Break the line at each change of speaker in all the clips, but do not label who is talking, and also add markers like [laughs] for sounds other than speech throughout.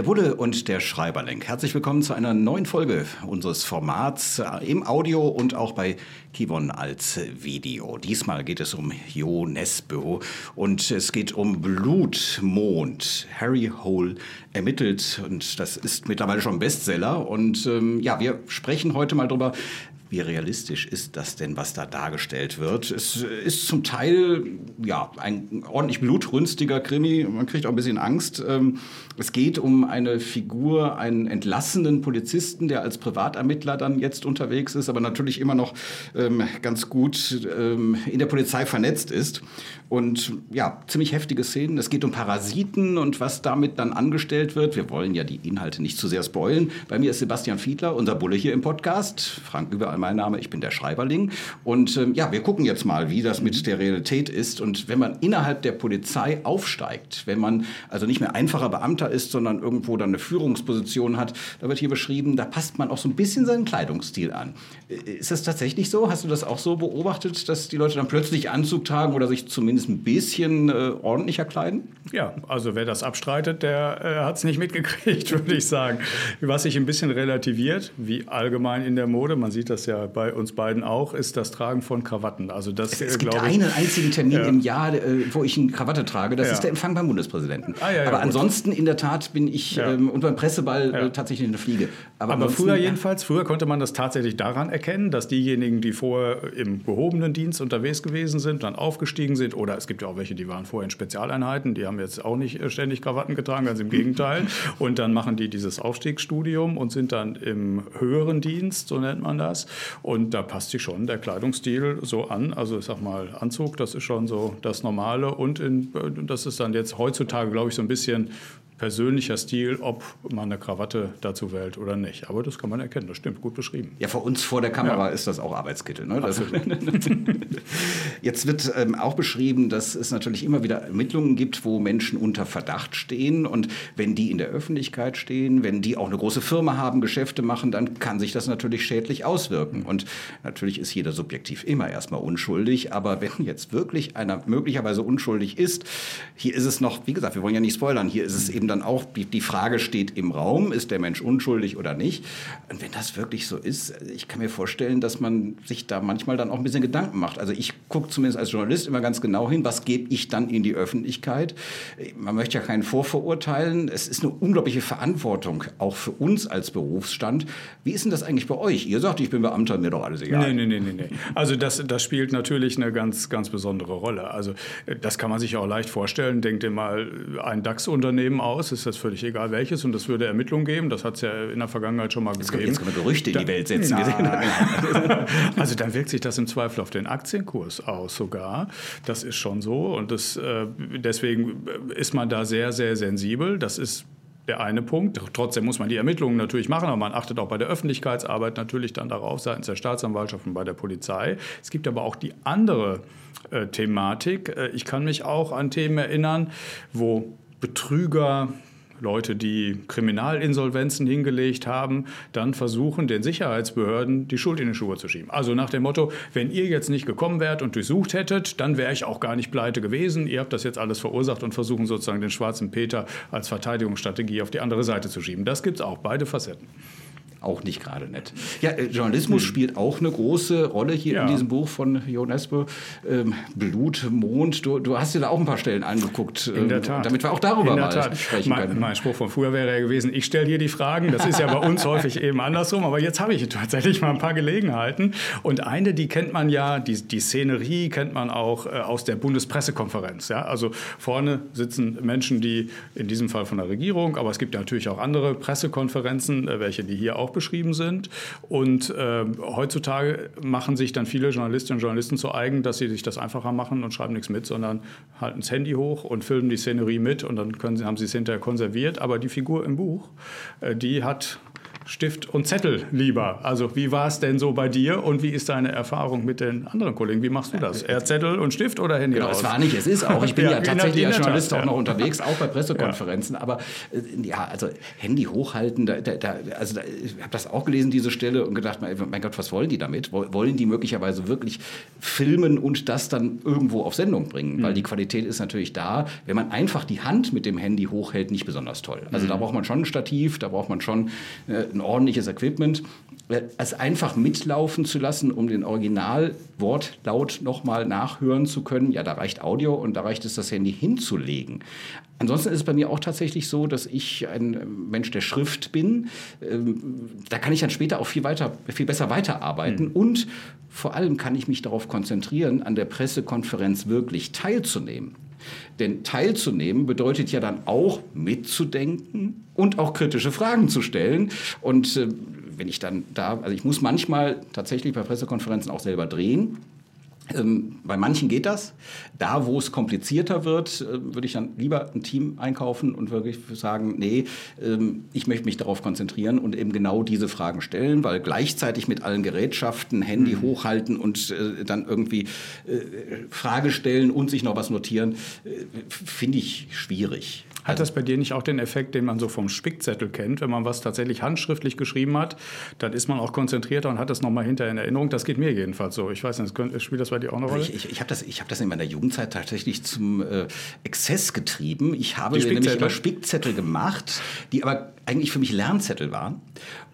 Der Bulle und der Schreiberling. Herzlich willkommen zu einer neuen Folge unseres Formats äh, im Audio und auch bei Kivon als Video. Diesmal geht es um Jo Nesbo und es geht um Blutmond. Harry Hole ermittelt und das ist mittlerweile schon Bestseller. Und ähm, ja, wir sprechen heute mal drüber, wie realistisch ist das denn, was da dargestellt wird? Es ist zum Teil ja ein ordentlich blutrünstiger Krimi. Man kriegt auch ein bisschen Angst. Ähm, es geht um eine Figur, einen entlassenen Polizisten, der als Privatermittler dann jetzt unterwegs ist, aber natürlich immer noch ähm, ganz gut ähm, in der Polizei vernetzt ist. Und ja, ziemlich heftige Szenen. Es geht um Parasiten und was damit dann angestellt wird. Wir wollen ja die Inhalte nicht zu sehr spoilen. Bei mir ist Sebastian Fiedler, unser Bulle hier im Podcast. Frank überall mein Name, ich bin der Schreiberling. Und ähm, ja, wir gucken jetzt mal, wie das mit der Realität ist. Und wenn man innerhalb der Polizei aufsteigt, wenn man also nicht mehr einfacher Beamter ist, sondern irgendwo dann eine Führungsposition hat, da wird hier beschrieben, da passt man auch so ein bisschen seinen Kleidungsstil an. Äh, ist das tatsächlich so? Hast du das auch so beobachtet, dass die Leute dann plötzlich Anzug tragen oder sich zumindest zumindest ein bisschen äh, ordentlicher kleiden?
Ja, also wer das abstreitet, der äh, hat es nicht mitgekriegt, [laughs] würde ich sagen. Was sich ein bisschen relativiert, wie allgemein in der Mode, man sieht das ja bei uns beiden auch, ist das Tragen von Krawatten. Also das,
es, es gibt ich, einen einzigen Termin ja. im Jahr, äh, wo ich eine Krawatte trage. Das ja. ist der Empfang beim Bundespräsidenten. Ah, ja, Aber ansonsten in der Tat bin ich ähm, und beim Presseball äh, tatsächlich eine Fliege.
Aber, Aber früher jedenfalls, früher konnte man das tatsächlich daran erkennen, dass diejenigen, die vorher im gehobenen Dienst unterwegs gewesen sind, dann aufgestiegen sind oder es gibt ja auch welche, die waren vorher in Spezialeinheiten, die haben jetzt auch nicht äh, ständig Krawatten getragen, ganz im [laughs] Gegenteil. Und dann machen die dieses Aufstiegsstudium und sind dann im höheren Dienst, so nennt man das. Und da passt sich schon der Kleidungsstil so an. Also ich sag mal, Anzug, das ist schon so das Normale. Und in, das ist dann jetzt heutzutage, glaube ich, so ein bisschen persönlicher Stil, ob man eine Krawatte dazu wählt oder nicht. Aber das kann man erkennen, das stimmt, gut beschrieben.
Ja, für uns vor der Kamera ja. ist das auch Arbeitskittel. Ne? [laughs] Jetzt wird ähm, auch beschrieben, dass es natürlich immer wieder Ermittlungen gibt, wo Menschen unter Verdacht stehen. Und wenn die in der Öffentlichkeit stehen, wenn die auch eine große Firma haben, Geschäfte machen, dann kann sich das natürlich schädlich auswirken. Und natürlich ist jeder subjektiv immer erstmal unschuldig. Aber wenn jetzt wirklich einer möglicherweise unschuldig ist, hier ist es noch, wie gesagt, wir wollen ja nicht spoilern, hier ist es eben dann auch, die Frage steht im Raum, ist der Mensch unschuldig oder nicht? Und wenn das wirklich so ist, ich kann mir vorstellen, dass man sich da manchmal dann auch ein bisschen Gedanken macht. Also ich gucke zumindest als Journalist immer ganz genau hin, was gebe ich dann in die Öffentlichkeit? Man möchte ja keinen vorverurteilen. Es ist eine unglaubliche Verantwortung, auch für uns als Berufsstand. Wie ist denn das eigentlich bei euch? Ihr sagt, ich bin Beamter, mir doch alles egal.
Nee, nee, nee, nee. Also das, das spielt natürlich eine ganz, ganz besondere Rolle. Also das kann man sich auch leicht vorstellen. Denkt dir mal ein DAX-Unternehmen aus, aus, ist das völlig egal welches und das würde Ermittlungen geben. Das hat es ja in der Vergangenheit schon mal
jetzt
gegeben.
Jetzt können wir Gerüchte in die Welt setzen. [laughs]
also dann wirkt sich das im Zweifel auf den Aktienkurs aus sogar. Das ist schon so und das, äh, deswegen ist man da sehr, sehr sensibel. Das ist der eine Punkt. Trotzdem muss man die Ermittlungen natürlich machen, aber man achtet auch bei der Öffentlichkeitsarbeit natürlich dann darauf, seitens der Staatsanwaltschaft und bei der Polizei. Es gibt aber auch die andere äh, Thematik. Äh, ich kann mich auch an Themen erinnern, wo Betrüger, Leute, die Kriminalinsolvenzen hingelegt haben, dann versuchen, den Sicherheitsbehörden die Schuld in die Schuhe zu schieben. Also nach dem Motto, wenn ihr jetzt nicht gekommen wärt und durchsucht hättet, dann wäre ich auch gar nicht pleite gewesen. Ihr habt das jetzt alles verursacht und versuchen sozusagen den schwarzen Peter als Verteidigungsstrategie auf die andere Seite zu schieben. Das gibt es auch, beide Facetten
auch nicht gerade nett. Ja, äh, Journalismus hm. spielt auch eine große Rolle hier ja. in diesem Buch von Jo Espe. Ähm, Blut, Mond, du, du, hast dir da auch ein paar Stellen angeguckt.
In der ähm, Tat.
Damit wir auch darüber
mal Tat. sprechen mein, können. Mein Spruch von früher wäre ja gewesen, ich stelle hier die Fragen. Das ist ja bei uns häufig eben andersrum. Aber jetzt habe ich tatsächlich mal ein paar Gelegenheiten. Und eine, die kennt man ja, die, die Szenerie kennt man auch äh, aus der Bundespressekonferenz. Ja? Also vorne sitzen Menschen, die in diesem Fall von der Regierung, aber es gibt ja natürlich auch andere Pressekonferenzen, äh, welche die hier auch auch beschrieben sind. Und äh, heutzutage machen sich dann viele Journalistinnen und Journalisten zu eigen, dass sie sich das einfacher machen und schreiben nichts mit, sondern halten das Handy hoch und filmen die Szenerie mit und dann können sie, haben sie es hinterher konserviert. Aber die Figur im Buch, äh, die hat Stift und Zettel lieber. Also wie war es denn so bei dir und wie ist deine Erfahrung mit den anderen Kollegen? Wie machst du das? Eher Zettel und Stift oder Handy
genau,
raus?
Es war nicht, es ist auch. Ich bin ja, ja tatsächlich als Journalist auch noch unterwegs, auch bei Pressekonferenzen. Ja. Aber äh, ja, also Handy hochhalten, da, da, also da, ich habe das auch gelesen, diese Stelle, und gedacht, mein Gott, was wollen die damit? Wollen die möglicherweise wirklich filmen und das dann irgendwo auf Sendung bringen? Mhm. Weil die Qualität ist natürlich da. Wenn man einfach die Hand mit dem Handy hochhält, nicht besonders toll. Also mhm. da braucht man schon ein Stativ, da braucht man schon äh, ein ordentliches Equipment. Äh, es einfach mitlaufen zu lassen, um den Originalwortlaut nochmal nachhören zu können, ja, da reicht Audio und da reicht es, das Handy hinzulegen. Ansonsten ist es bei mir auch tatsächlich so, dass ich ein Mensch der Schrift bin. Ähm, da kann ich dann später auch viel, weiter, viel besser weiterarbeiten. Mhm. Und vor allem kann ich mich darauf konzentrieren, an der Pressekonferenz wirklich teilzunehmen. Denn teilzunehmen bedeutet ja dann auch mitzudenken und auch kritische Fragen zu stellen. Und äh, wenn ich dann da, also ich muss manchmal tatsächlich bei Pressekonferenzen auch selber drehen. Ähm, bei manchen geht das. Da, wo es komplizierter wird, äh, würde ich dann lieber ein Team einkaufen und wirklich sagen, nee, ähm, ich möchte mich darauf konzentrieren und eben genau diese Fragen stellen, weil gleichzeitig mit allen Gerätschaften, Handy mhm. hochhalten und äh, dann irgendwie äh, Frage stellen und sich noch was notieren, finde ich schwierig.
Hat das bei dir nicht auch den Effekt, den man so vom Spickzettel kennt? Wenn man was tatsächlich handschriftlich geschrieben hat, dann ist man auch konzentrierter und hat das nochmal hinter in Erinnerung. Das geht mir jedenfalls so. Ich weiß nicht, spielt das bei dir auch eine Rolle?
Ich, ich, ich habe das, hab das in meiner Jugendzeit tatsächlich zum äh, Exzess getrieben. Ich habe nämlich immer Spickzettel gemacht, die aber eigentlich für mich Lernzettel waren.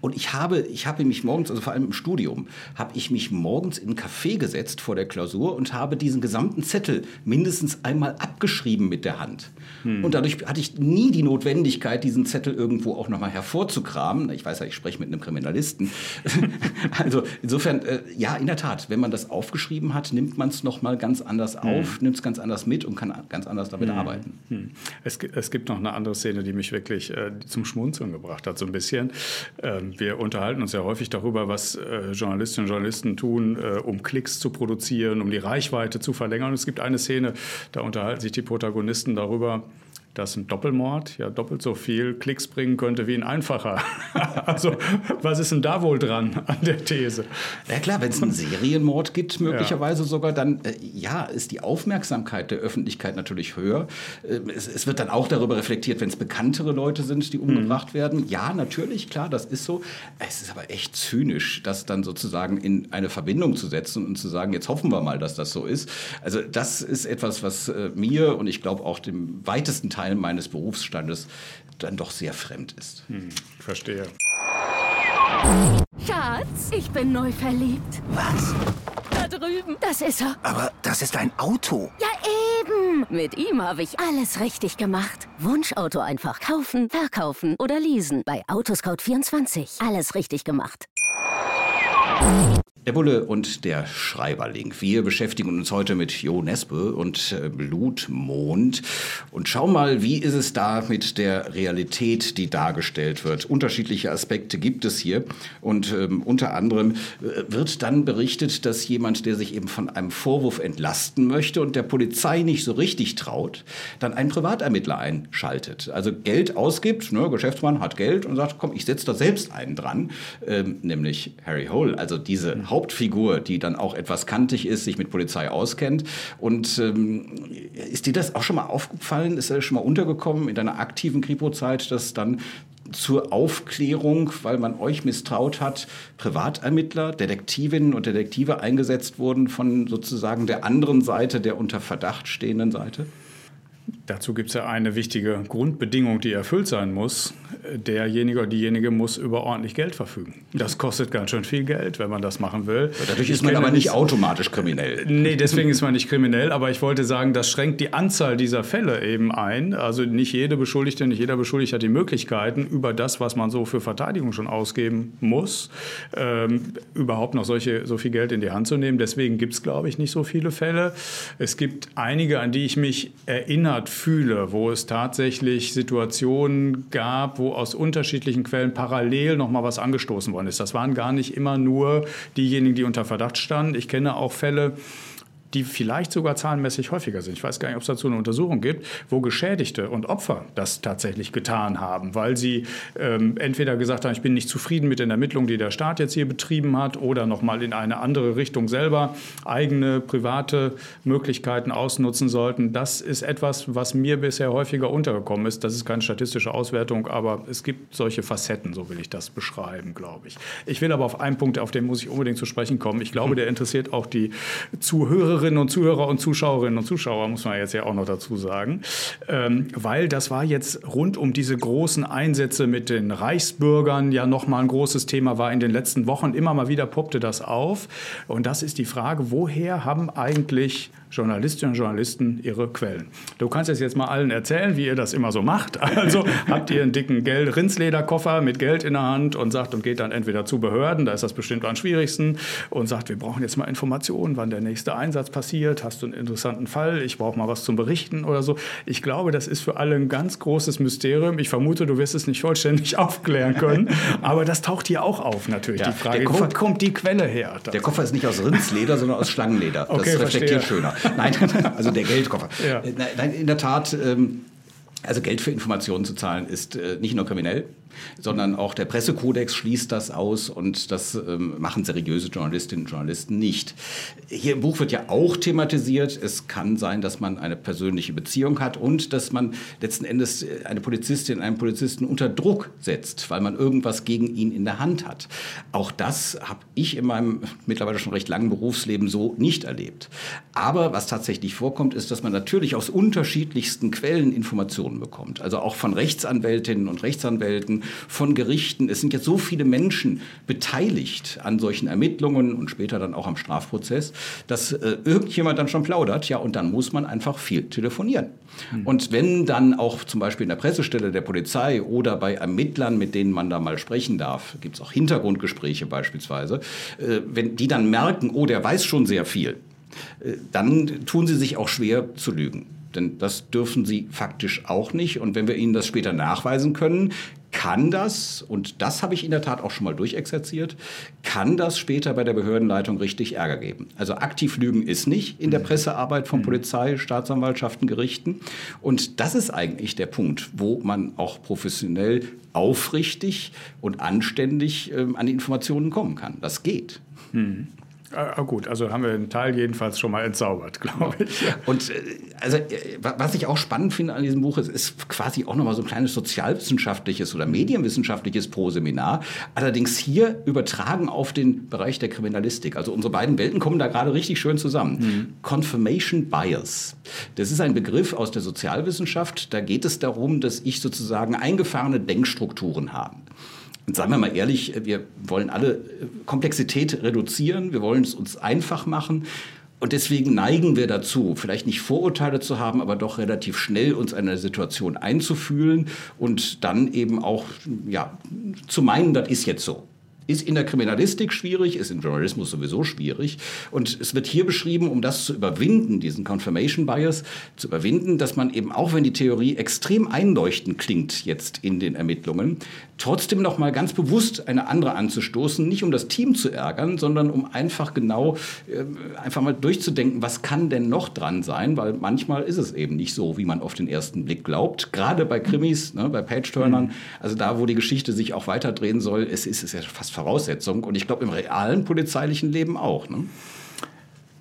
Und ich habe, ich habe mich morgens, also vor allem im Studium, habe ich mich morgens in ein Café gesetzt vor der Klausur und habe diesen gesamten Zettel mindestens einmal abgeschrieben mit der Hand. Hm. Und dadurch hatte ich nie die Notwendigkeit, diesen Zettel irgendwo auch nochmal hervorzukramen. Ich weiß ja, ich spreche mit einem Kriminalisten. [laughs] also insofern, äh, ja, in der Tat, wenn man das aufgeschrieben hat, nimmt man es nochmal ganz anders hm. auf, nimmt es ganz anders mit und kann ganz anders damit hm. arbeiten. Hm.
Es, es, gibt noch eine andere Szene, die mich wirklich äh, zum Schmunzeln gebracht hat, so ein bisschen. Ähm, wir unterhalten uns ja häufig darüber, was äh, Journalistinnen und Journalisten tun, äh, um Klicks zu produzieren, um die Reichweite zu verlängern. Und es gibt eine Szene, da unterhalten sich die Protagonisten darüber, dass ein Doppelmord ja doppelt so viel Klicks bringen könnte wie ein einfacher. [laughs] also was ist denn da wohl dran an der These?
Ja klar, wenn es einen Serienmord gibt, möglicherweise ja. sogar, dann äh, ja, ist die Aufmerksamkeit der Öffentlichkeit natürlich höher. Äh, es, es, wird dann auch darüber reflektiert, wenn es bekanntere Leute sind, die umgebracht mhm. werden. Ja, natürlich, klar, das ist so. Es ist aber echt zynisch, das dann sozusagen in eine Verbindung zu setzen und zu sagen, jetzt hoffen wir mal, dass das so ist. Also das ist etwas, was äh, mir und ich glaube auch dem weitesten Teil Teil meines Berufsstandes dann doch sehr fremd ist. Hm,
verstehe.
Schatz, ich bin neu verliebt.
Was?
Da drüben. Das ist er.
Aber das ist ein Auto.
Ja, eben. Mit ihm habe ich alles richtig gemacht. Wunschauto einfach kaufen, verkaufen oder leasen. Bei Autoscout24. Alles richtig gemacht.
Der Bulle und der Schreiberling. Wir beschäftigen uns heute mit Jo Nespe und äh, Blutmond und schauen mal, wie ist es da mit der Realität, die dargestellt wird. Unterschiedliche Aspekte gibt es hier und ähm, unter anderem äh, wird dann berichtet, dass jemand, der sich eben von einem Vorwurf entlasten möchte und der Polizei nicht so richtig traut, dann einen Privatermittler einschaltet. Also Geld ausgibt, ne, Geschäftsmann hat Geld und sagt, komm, ich setze da selbst einen dran, ähm, nämlich Harry Hole. Also diese Hauptfigur, die dann auch etwas kantig ist, sich mit Polizei auskennt. Und ähm, ist dir das auch schon mal aufgefallen? Ist das schon mal untergekommen in deiner aktiven Kripo-Zeit, dass dann zur Aufklärung, weil man euch misstraut hat, Privatermittler, Detektivinnen und Detektive eingesetzt wurden von sozusagen der anderen Seite, der unter Verdacht stehenden Seite?
Dazu gibt es ja eine wichtige Grundbedingung, die erfüllt sein muss. Derjenige oder diejenige muss über ordentlich Geld verfügen. Das kostet ganz schön viel Geld, wenn man das machen will.
Dadurch ist man aber nicht automatisch kriminell.
Nee, deswegen ist man nicht kriminell. Aber ich wollte sagen, das schränkt die Anzahl dieser Fälle eben ein. Also nicht jede Beschuldigte, nicht jeder Beschuldigte hat die Möglichkeiten, über das, was man so für Verteidigung schon ausgeben muss, ähm, überhaupt noch solche, so viel Geld in die Hand zu nehmen. Deswegen gibt es, glaube ich, nicht so viele Fälle. Es gibt einige, an die ich mich erinnert fühle, wo es tatsächlich Situationen gab, wo aus unterschiedlichen Quellen parallel noch mal was angestoßen worden ist. Das waren gar nicht immer nur diejenigen, die unter Verdacht standen. Ich kenne auch Fälle, die vielleicht sogar zahlenmäßig häufiger sind. Ich weiß gar nicht, ob es dazu eine Untersuchung gibt, wo Geschädigte und Opfer das tatsächlich getan haben, weil sie ähm, entweder gesagt haben, ich bin nicht zufrieden mit den Ermittlungen, die der Staat jetzt hier betrieben hat, oder nochmal in eine andere Richtung selber eigene private Möglichkeiten ausnutzen sollten. Das ist etwas, was mir bisher häufiger untergekommen ist. Das ist keine statistische Auswertung, aber es gibt solche Facetten, so will ich das beschreiben, glaube ich. Ich will aber auf einen Punkt, auf den muss ich unbedingt zu sprechen kommen. Ich glaube, der interessiert auch die Zuhörerinnen Zuhörerinnen und Zuhörer und Zuschauerinnen und Zuschauer, muss man jetzt ja auch noch dazu sagen. Ähm, weil das war jetzt rund um diese großen Einsätze mit den Reichsbürgern ja nochmal ein großes Thema war in den letzten Wochen. Immer mal wieder poppte das auf. Und das ist die Frage, woher haben eigentlich Journalistinnen und Journalisten ihre Quellen. Du kannst es jetzt mal allen erzählen, wie ihr das immer so macht. [laughs] Also habt ihr einen dicken Geld Rindslederkoffer mit Geld in der Hand und sagt und geht dann entweder zu Behörden, da ist das bestimmt am schwierigsten und sagt, wir brauchen jetzt mal Informationen, wann der nächste Einsatz passiert. Hast du einen interessanten Fall? Ich brauche mal was zum Berichten oder so. Ich glaube, das ist für alle ein ganz großes Mysterium. Ich vermute, du wirst es nicht vollständig [laughs] aufklären können, aber das taucht hier auch auf natürlich. Ja, die Frage, wo kommt die Quelle her?
Der Koffer ist nicht aus Rindsleder, sondern aus Schlangenleder. Das okay, reflektiert verstehe. schöner. [laughs] Nein, [laughs] also der Geldkoffer. Ja. Nein, in der Tat, ähm, also Geld für Informationen zu zahlen ist äh, nicht nur kriminell, sondern auch der Pressekodex schließt das aus und das ähm, machen seriöse Journalistinnen und Journalisten nicht. Hier im Buch wird ja auch thematisiert, es kann sein, dass man eine persönliche Beziehung hat und dass man letzten Endes äh, eine Polizistin, einen Polizisten unter Druck setzt, weil man irgendwas gegen ihn in der Hand hat. Auch das habe ich in meinem mittlerweile schon recht langen Berufsleben so nicht erlebt. Aber was tatsächlich vorkommt, ist, dass man natürlich aus unterschiedlichsten Quellen Informationen bekommt. Also auch von Rechtsanwältinnen und Rechtsanwälten, von Gerichten. Es sind jetzt so viele Menschen beteiligt an solchen Ermittlungen und später dann auch am Strafprozess, dass äh, irgendjemand dann schon plaudert. Ja, und dann muss man einfach viel telefonieren. Mhm. Und wenn dann auch zum Beispiel in der Pressestelle der Polizei oder bei Ermittlern, mit denen man da mal sprechen darf, gibt es auch Hintergrundgespräche beispielsweise, äh, wenn die dann merken, oh, der weiß schon sehr viel, äh, dann tun sie sich auch schwer zu lügen. Denn das dürfen sie faktisch auch nicht. Und wenn wir ihnen das später nachweisen können, kann das, und das habe ich in der Tat auch schon mal durchexerziert, kann das später bei der Behördenleitung richtig Ärger geben. Also aktiv lügen ist nicht in der mhm. Pressearbeit von mhm. Polizei, Staatsanwaltschaften, Gerichten. Und das ist eigentlich der Punkt, wo man auch professionell aufrichtig und anständig ähm, an die Informationen kommen kann. Das geht.
Mhm. Ah, gut, also haben wir einen Teil jedenfalls schon mal entzaubert, glaube ich. [laughs]
Und äh, also, äh, was ich auch spannend finde an diesem Buch, ist, ist quasi auch nochmal so ein kleines sozialwissenschaftliches oder medienwissenschaftliches Pro-Seminar. Allerdings hier übertragen auf den Bereich der Kriminalistik. Also unsere beiden Welten kommen da gerade richtig schön zusammen. Mhm. Confirmation Bias. Das ist ein Begriff aus der Sozialwissenschaft. Da geht es darum, dass ich sozusagen eingefahrene Denkstrukturen habe. Und sagen wir mal ehrlich, wir wollen alle Komplexität reduzieren, wir wollen es uns einfach machen. Und deswegen neigen wir dazu, vielleicht nicht Vorurteile zu haben, aber doch relativ schnell uns eine Situation einzufühlen und dann eben auch ja, zu meinen, das ist jetzt so. Ist in der Kriminalistik schwierig, ist im Journalismus sowieso schwierig. Und es wird hier beschrieben, um das zu überwinden, diesen Confirmation Bias zu überwinden, dass man eben auch, wenn die Theorie extrem einleuchtend klingt jetzt in den Ermittlungen, trotzdem noch mal ganz bewusst eine andere anzustoßen, nicht um das Team zu ärgern, sondern um einfach genau äh, einfach mal durchzudenken, was kann denn noch dran sein, weil manchmal ist es eben nicht so, wie man auf den ersten Blick glaubt. Gerade bei Krimis, ne, bei Page-Turnern, mhm. also da, wo die Geschichte sich auch weiterdrehen soll, es ist, es ja fast Voraussetzung und ich glaube im realen polizeilichen Leben auch. Ne?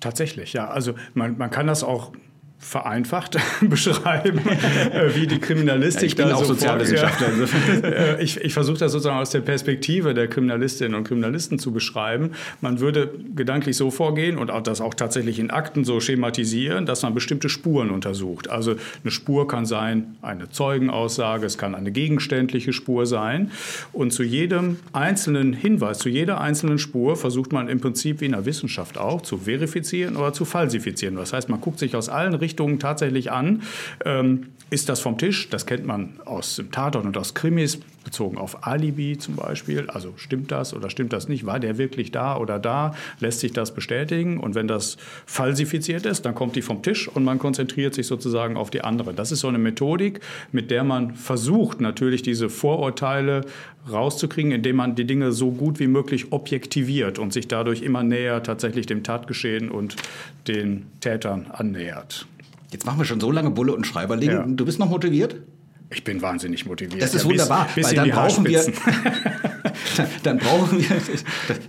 Tatsächlich, ja. Also man, man kann das auch vereinfacht [laughs] beschreiben, äh, wie die Kriminalistik ja,
ich bin da auch so Sozialwissenschaftler.
Äh, ich, ich versuche das sozusagen aus der Perspektive der Kriminalistinnen und Kriminalisten zu beschreiben. Man würde gedanklich so vorgehen und auch das auch tatsächlich in Akten so schematisieren, dass man bestimmte Spuren untersucht. Also eine Spur kann sein eine Zeugenaussage, es kann eine gegenständliche Spur sein. Und zu jedem einzelnen Hinweis, zu jeder einzelnen Spur versucht man im Prinzip wie in der Wissenschaft auch zu verifizieren oder zu falsifizieren. Das heißt, man guckt sich aus allen Richtungen Richtungen tatsächlich an. Ähm, ist das vom Tisch? Das kennt man aus dem Tatort und aus Krimis, bezogen auf Alibi zum Beispiel. Also stimmt das oder stimmt das nicht? War der wirklich da oder da? Lässt sich das bestätigen? Und wenn das falsifiziert ist, dann kommt die vom Tisch und man konzentriert sich sozusagen auf die andere. Das ist so eine Methodik, mit der man versucht, natürlich diese Vorurteile rauszukriegen, indem man die Dinge so gut wie möglich objektiviert und sich dadurch immer näher tatsächlich dem Tatgeschehen und den Tätern annähert.
Jetzt machen wir schon so lange Bulle und Schreiberling. Ja. Du bist noch motiviert?
Ich bin wahnsinnig motiviert.
Das ist ja, wunderbar, bis, bis weil dann brauchen wir [laughs] [laughs] dann brauchen wir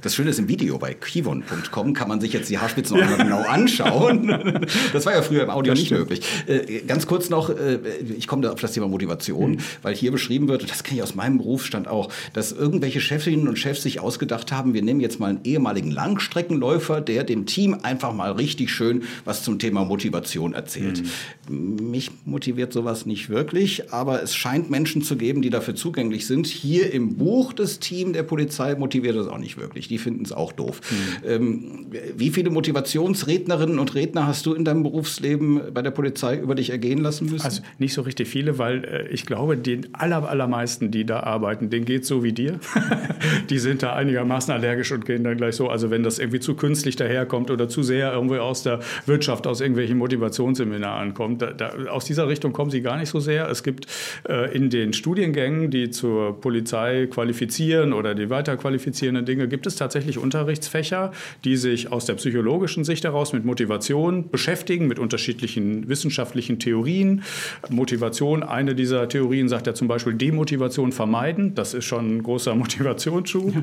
das Schöne ist im Video bei kivon.com kann man sich jetzt die Haarspitzen auch mal genau anschauen. [laughs] Das war ja früher im Audio das nicht stimmt. möglich. Äh, ganz kurz noch, äh, ich komme da auf das Thema Motivation, mhm. weil hier beschrieben wird, das kenne ich aus meinem Berufsstand auch, dass irgendwelche Chefinnen und Chefs sich ausgedacht haben, wir nehmen jetzt mal einen ehemaligen Langstreckenläufer, der dem Team einfach mal richtig schön was zum Thema Motivation erzählt. Mhm. Mich motiviert sowas nicht wirklich, aber aber es scheint Menschen zu geben, die dafür zugänglich sind. Hier im Buch des Teams der Polizei motiviert das auch nicht wirklich. Die finden es auch doof. Mhm. Ähm, wie viele Motivationsrednerinnen und Redner hast du in deinem Berufsleben bei der Polizei über dich ergehen lassen müssen?
Also nicht so richtig viele, weil äh, ich glaube, den aller, allermeisten, die da arbeiten, denen geht es so wie dir. [laughs] die sind da einigermaßen allergisch und gehen dann gleich so. Also wenn das irgendwie zu künstlich daherkommt oder zu sehr irgendwie aus der Wirtschaft, aus irgendwelchen Motivationsseminaren kommt, da, da, aus dieser Richtung kommen sie gar nicht so sehr. Es gibt äh, in den Studiengängen, die zur Polizei qualifizieren oder die weiterqualifizierenden Dinge, gibt es tatsächlich Unterrichtsfächer, die sich aus der psychologischen Sicht heraus mit Motivation beschäftigen, mit unterschiedlichen wissenschaftlichen Theorien. Motivation, eine dieser Theorien sagt ja zum Beispiel Demotivation vermeiden. Das ist schon ein großer [laughs] Motivationsschub.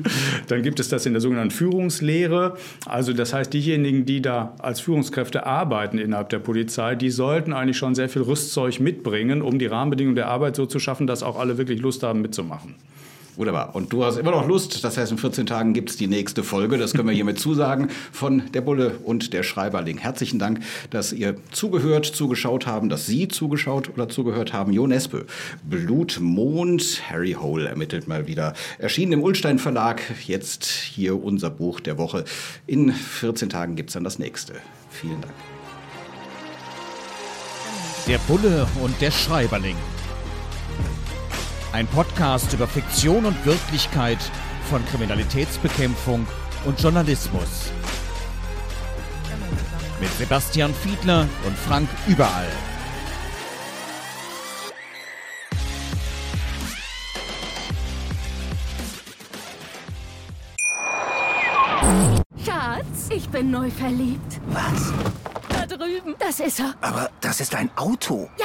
Dann gibt es das in der sogenannten Führungslehre. Also das heißt, diejenigen, die da als Führungskräfte arbeiten innerhalb der Polizei, die sollten eigentlich schon sehr viel Rüstzeug mitbringen, um die Rahmenbedingungen der Arbeit so zu schaffen, dass auch alle wirklich Lust haben mitzumachen.
Wunderbar. Und du hast immer noch Lust. Das heißt, in 14 Tagen gibt es die nächste Folge. Das können wir hiermit zusagen von der Bulle und der Schreiberling. Herzlichen Dank, dass ihr zugehört, zugeschaut haben, dass Sie zugeschaut oder zugehört haben. Jo Nespe, Blutmond, Harry Hole ermittelt mal wieder. Erschienen im Ulstein Verlag. Jetzt hier unser Buch der Woche. In 14 Tagen gibt es dann das nächste. Vielen Dank.
Der Bulle und der Schreiberling. Ein Podcast über Fiktion und Wirklichkeit von Kriminalitätsbekämpfung und Journalismus. Mit Sebastian Fiedler und Frank Überall.
Schatz, ich bin neu verliebt.
Was?
Da drüben. Das ist er.
Aber das ist ein Auto.
Ja.